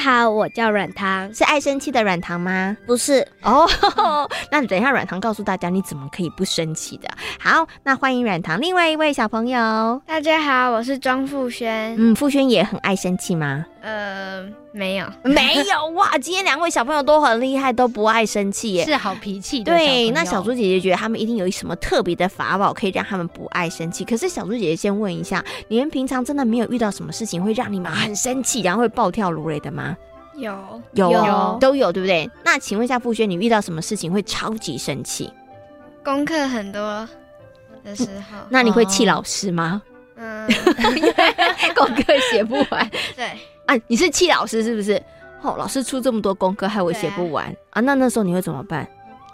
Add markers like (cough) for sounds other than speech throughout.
好，我叫软糖，是爱生气的软糖吗？不是哦，(laughs) 那你等一下，软糖告诉大家你怎么可以不生气的。好，那欢迎软糖另外一位小朋友。大家好，我是庄富轩。嗯，富轩也很爱生气吗？呃，没有，没有哇！今天两位小朋友都很厉害，都不爱生气耶。是好脾气的。对，那小猪姐姐觉得他们一定有什么特别的法宝，可以让他们不爱生气。可是小猪姐姐先问一下，你们平常真的没有遇到什么事情会让你们很生气，然后会暴跳如雷的吗？有有有都有，对不对？那请问一下傅轩，你遇到什么事情会超级生气？功课很多的时候，那你会气老师吗？嗯，(laughs) 功课写不完 (laughs) 对，啊？你是气老师是不是？哦，老师出这么多功课，害我写不完啊！那那时候你会怎么办？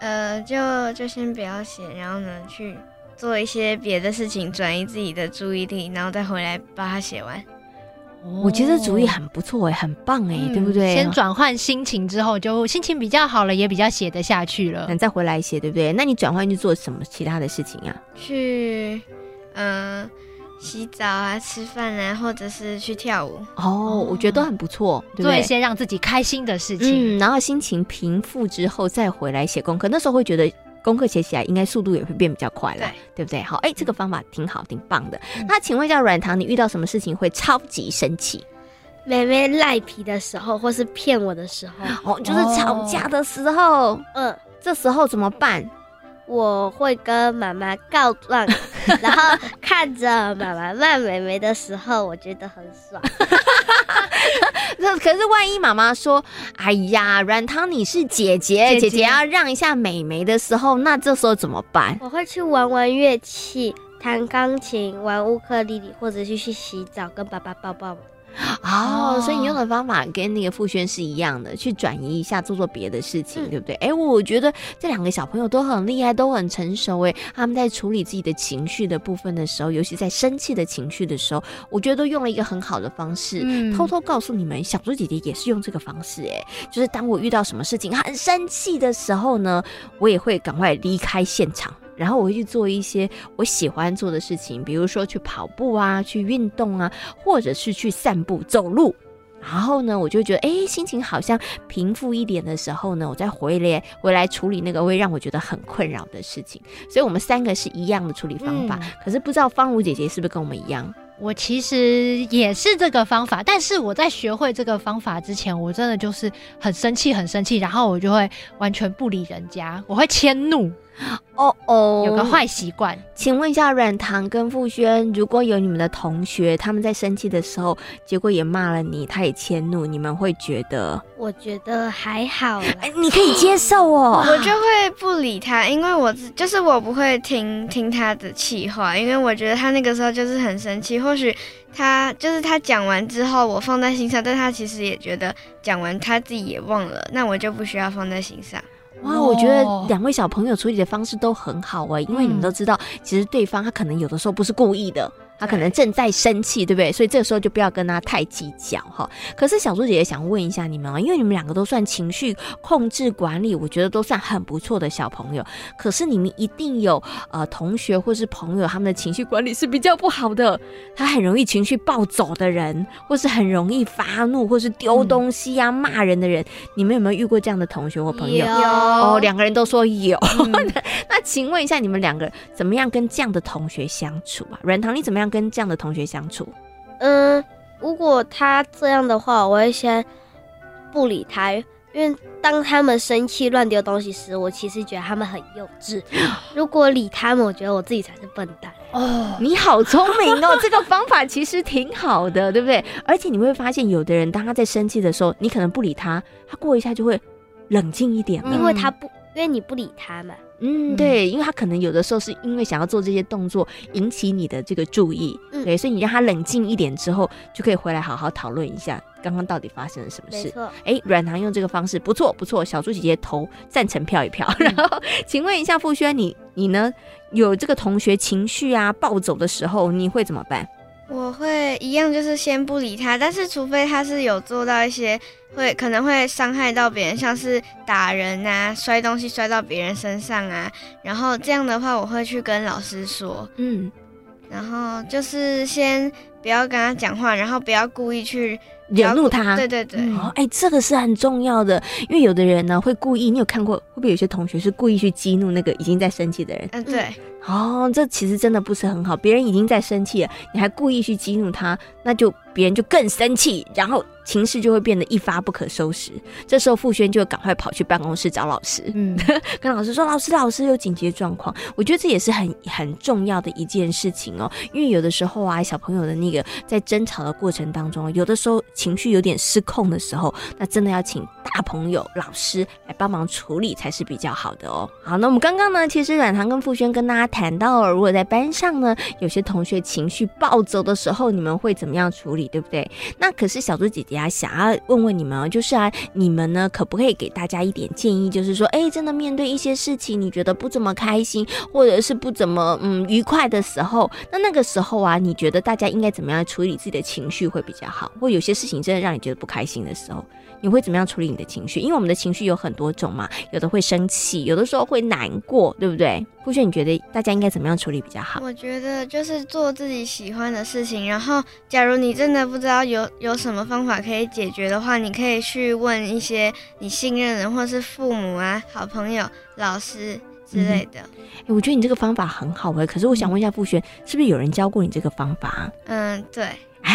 呃，就就先不要写，然后呢，去做一些别的事情，转移自己的注意力，然后再回来把它写完。我觉得主意很不错哎，很棒哎，对不对？先转换心情之后，就心情比较好了，也比较写得下去了。那再回来写，对不对？那你转换去做什么其他的事情啊？去，嗯、洗澡啊，吃饭啊，或者是去跳舞。哦，我觉得都很不错，对不做一对？些让自己开心的事情。嗯，然后心情平复之后再回来写功课，那时候会觉得功课写起来应该速度也会变比较快了，对对不对？好，哎，这个方法挺好，挺棒的。那请问一下软糖，你遇到什么事情会超级生气？妹妹赖皮的时候，或是骗我的时候，哦，就是吵架的时候，嗯，这时候怎么办？我会跟妈妈告状，(laughs) 然后看着妈妈骂妹妹的时候，我觉得很爽。(laughs) 那可是万一妈妈说：“哎呀，软糖你是姐姐，姐姐要让一下美眉的时候，那这时候怎么办？我会去玩玩乐器，弹钢琴，玩乌克丽丽，或者是去洗澡，跟爸爸抱抱。哦，哦所以你用的方法跟那个傅轩是一样的，去转移一下，做做别的事情，嗯对不对？哎，我觉得这两个小朋友都很厉害，都很成熟。哎，他们在处理自己的情绪的部分的时候，尤其在生气的情绪的时候，我觉得都用了一个很好的方式。嗯偷偷告诉你们，小猪姐姐也是用这个方式，哎，就是当我遇到什么事情很生气的时候呢，我也会赶快离开现场。然后我会去做一些我喜欢做的事情，比如说去跑步啊，去运动啊，或者是去散步、走路。然后呢，我就觉得，哎，心情好像平复一点的时候呢，我再回来回来处理那个会让我觉得很困扰的事情。所以，我们三个是一样的处理方法。嗯可是不知道方如姐姐是不是跟我们一样？我其实也是这个方法，但是我在学会这个方法之前，我真的就是很生气，很生气，然后我就会完全不理人家，我会迁怒，哦哦有个坏习惯。请问一下，软糖跟傅轩，如果有你们的同学他们在生气的时候，结果也骂了你，他也迁怒，你们会觉得，我觉得还好啦。哎，你可以接受哦。我就会不理他，因为我就是我不会听听他的气话，因为我觉得他那个时候就是很生气。或许他就是他讲完之后，我放在心上，但他其实也觉得讲完他自己也忘了，那我就不需要放在心上。哇，我觉得哦。两位小朋友处理的方式都很好哎，因为你们嗯。都知道，其实对方他可能有的时候不是故意的，他可能正在生气，对不对？所以这个时候就不要跟他太计较哈。可是小猪姐姐想问一下你们啊，因为你们两个都算情绪控制管理，我觉得都算很不错的小朋友。可是你们一定有呃同学或是朋友，他们的情绪管理是比较不好的，他很容易情绪暴走的人，或是很容易发怒，或是丢东西啊、骂人的人，你们有没有遇过这样的同学或朋友？有哦，两个人都说有。(laughs) 那请问一下，你们两个怎么样跟这样的同学相处啊？软糖，你怎么样跟这样的同学相处？嗯，如果他这样的话，我会先不理他，因为当他们生气乱丢东西时，我其实觉得他们很幼稚。(gasps) 如果理他们，我觉得我自己才是笨蛋。哦，你好聪明哦，(laughs) 这个方法其实挺好的，对不对？而且你会发现，有的人当他在生气的时候，你可能不理他，他过一下就会冷静一点因为他不因为你不理他嘛。嗯，对，因为他可能有的时候是因为想要做这些动作引起你的这个注意，嗯对，所以你让他冷静一点之后，就可以回来好好讨论一下刚刚到底发生了什么事。没错，哎，软糖用这个方式不错不错，小猪姐姐投赞成票一票。(laughs) 然后，请问一下傅轩，你你呢有这个同学情绪啊暴走的时候，你会怎么办？我会一样，就是先不理他，但是除非他是有做到一些会可能会伤害到别人，像是打人啊、摔东西摔到别人身上啊，然后这样的话，我会去跟老师说，嗯，然后就是先不要跟他讲话，然后不要故意去惹怒他。对对对，哦，哎，这个是很重要的，因为有的人呢会故意，你有看过会不会有些同学是故意去激怒那个已经在生气的人？嗯、对，哦，这其实真的不是很好。别人已经在生气了，你还故意去激怒他，那就别人就更生气，然后情势就会变得一发不可收拾。这时候傅轩就赶快跑去办公室找老师，嗯，(laughs) 跟老师说：“老师，老师有紧急状况。”我觉得这也是很很重要的一件事情哦，因为有的时候啊，小朋友的那个在争吵的过程当中，有的时候情绪有点失控的时候，那真的要请大朋友、老师来帮忙处理才是比较好的哦。好，那我们刚刚呢，其实软糖跟傅轩跟大家谈到了，如果在班上呢，有些同学情绪暴走的时候，你们会怎么样处理，对不对？那可是小猪姐姐啊，想要问问你们哦，就是啊，你们呢可不可以给大家一点建议？就是说，哎，真的面对一些事情，你觉得不怎么开心，或者是不怎么嗯愉快的时候，那那个时候啊，你觉得大家应该怎怎么样处理自己的情绪会比较好？或有些事情真的让你觉得不开心的时候，你会怎么样处理你的情绪？因为我们的情绪有很多种嘛，有的会生气，有的时候会难过，对不对？傅轩，你觉得大家应该怎么样处理比较好？我觉得就是做自己喜欢的事情，然后假如你真的不知道有有什么方法可以解决的话，你可以去问一些你信任的人，或是父母啊、好朋友、老师之类的。哎，我觉得你这个方法很好哎，可是我想问一下傅轩，是不是有人教过你这个方法啊？嗯，对，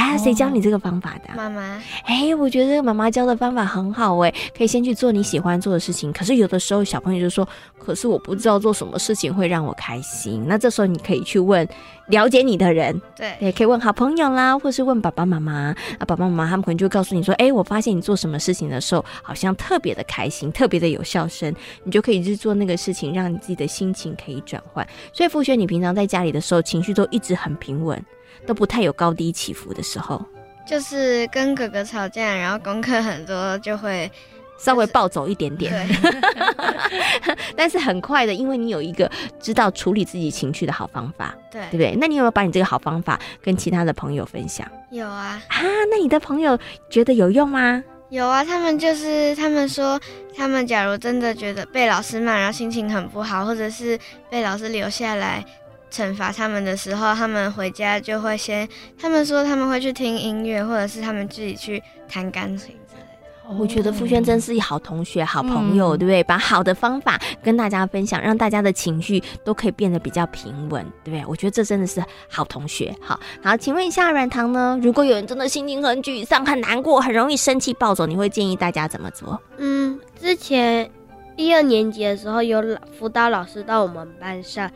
啊，谁教你这个方法的啊、妈妈，哎，我觉得妈妈教的方法很好哎，可以先去做你喜欢做的事情。可是有的时候小朋友就说，可是我不知道做什么事情会让我开心。那这时候你可以去问了解你的人，对，也可以问好朋友啦，或是问爸爸妈妈。啊，爸爸妈妈他们可能就会告诉你说，哎，我发现你做什么事情的时候，好像特别的开心，特别的有笑声，你就可以去做那个事情，让你自己的心情可以转换。所以傅轩，你平常在家里的时候，情绪都一直很平稳，都不太有高低起伏的时候。就是跟哥哥吵架，然后功课很多就会 (laughs) 稍微暴走一点点，对，(laughs) 但是很快的，因为你有一个知道处理自己情绪的好方法，对对不对，对？那你有没有把你这个好方法跟其他的朋友分享有啊。啊？那你的朋友觉得有用吗？有啊，他们就是他们说，他们假如真的觉得被老师骂，然后心情很不好，或者是被老师留下来惩罚他们的时候，他们回家就会先，他们说他们会去听音乐，或者是他们自己去弹钢琴之类的。我觉得傅轩真是好同学、好朋友，对不对？把好的方法跟大家分享，让大家的情绪都可以变得比较平稳，对不对？我觉得这真的是好同学。好，好，请问一下软糖呢？如果有人真的心情很沮丧、很难过、很容易生气暴走，你会建议大家怎么做？嗯，之前一二年级的时候，有老辅导老师到我们班上，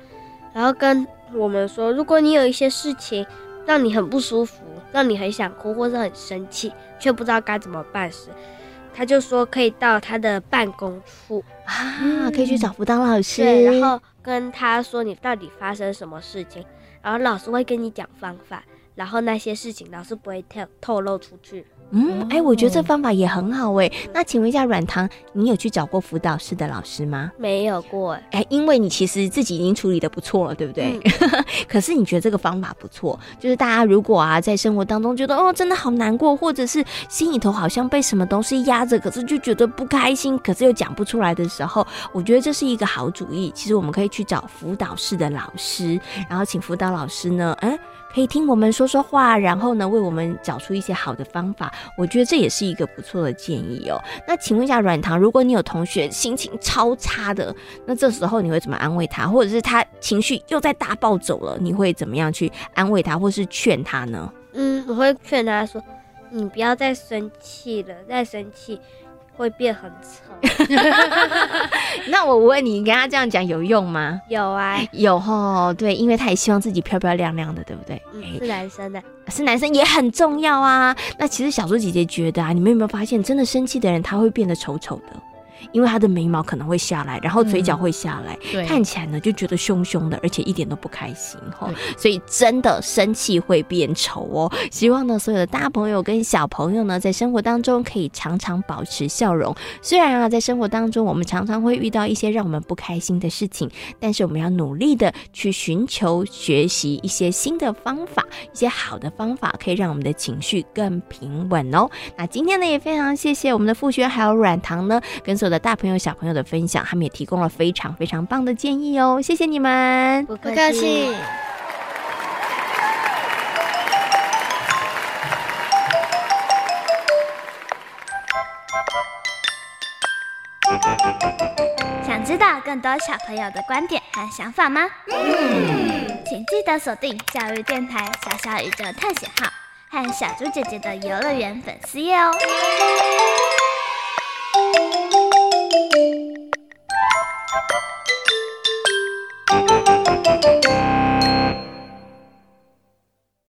然后跟我们说，如果你有一些事情让你很不舒服，让你很想哭或是很生气，却不知道该怎么办时，他就说可以到他的办公处，啊，可以去找辅导老师，对，然后跟他说你到底发生什么事情，然后老师会跟你讲方法，然后那些事情老师不会透透露出去。嗯，哎，我觉得这方法也很好哎。那请问一下，软糖，你有去找过辅导室的老师吗？没有过，哎，因为你其实自己已经处理的不错了，对不对？(laughs) 可是你觉得这个方法不错，就是大家如果啊在生活当中觉得哦真的好难过，或者是心里头好像被什么东西压着，可是就觉得不开心，可是又讲不出来的时候，我觉得这是一个好主意。其实我们可以去找辅导室的老师，然后请辅导老师呢，哎。可以听我们说说话，然后呢，为我们找出一些好的方法。我觉得这也是一个不错的建议哦。那请问一下软糖，如果你有同学心情超差的，那这时候你会怎么安慰他？或者是他情绪又在大暴走了，你会怎么样去安慰他，或是劝他呢？嗯，我会劝他说：“你不要再生气了，再生气会变很丑。(laughs) 那我问你，你跟他这样讲有用吗？”有啊，有哦，对，因为他也希望自己漂漂亮亮的，对不对？是男生的，是男生也很重要啊。那其实小猪姐姐觉得啊，你们有没有发现，真的生气的人他会变得丑丑的？因为他的眉毛可能会下来，然后嘴角嗯会下来，对，看起来呢就觉得凶凶的，而且一点都不开心哈、对所以真的生气会变丑哦。希望呢所有的大朋友跟小朋友呢，在生活当中可以常常保持笑容。虽然啊，在生活当中我们常常会遇到一些让我们不开心的事情，但是我们要努力的去寻求学习一些新的方法，一些好的方法，可以让我们的情绪更平稳哦。那今天呢，也非常谢谢我们的傅轩还有软糖呢，跟所有的大朋友小朋友的分享，他们也提供了非常非常棒的建议哦，谢谢你们。不不客气。想知道更多小朋友的观点和想法吗？请记得锁定教育电台《小小宇宙探险号》和小猪姐姐的游乐园粉丝页哦。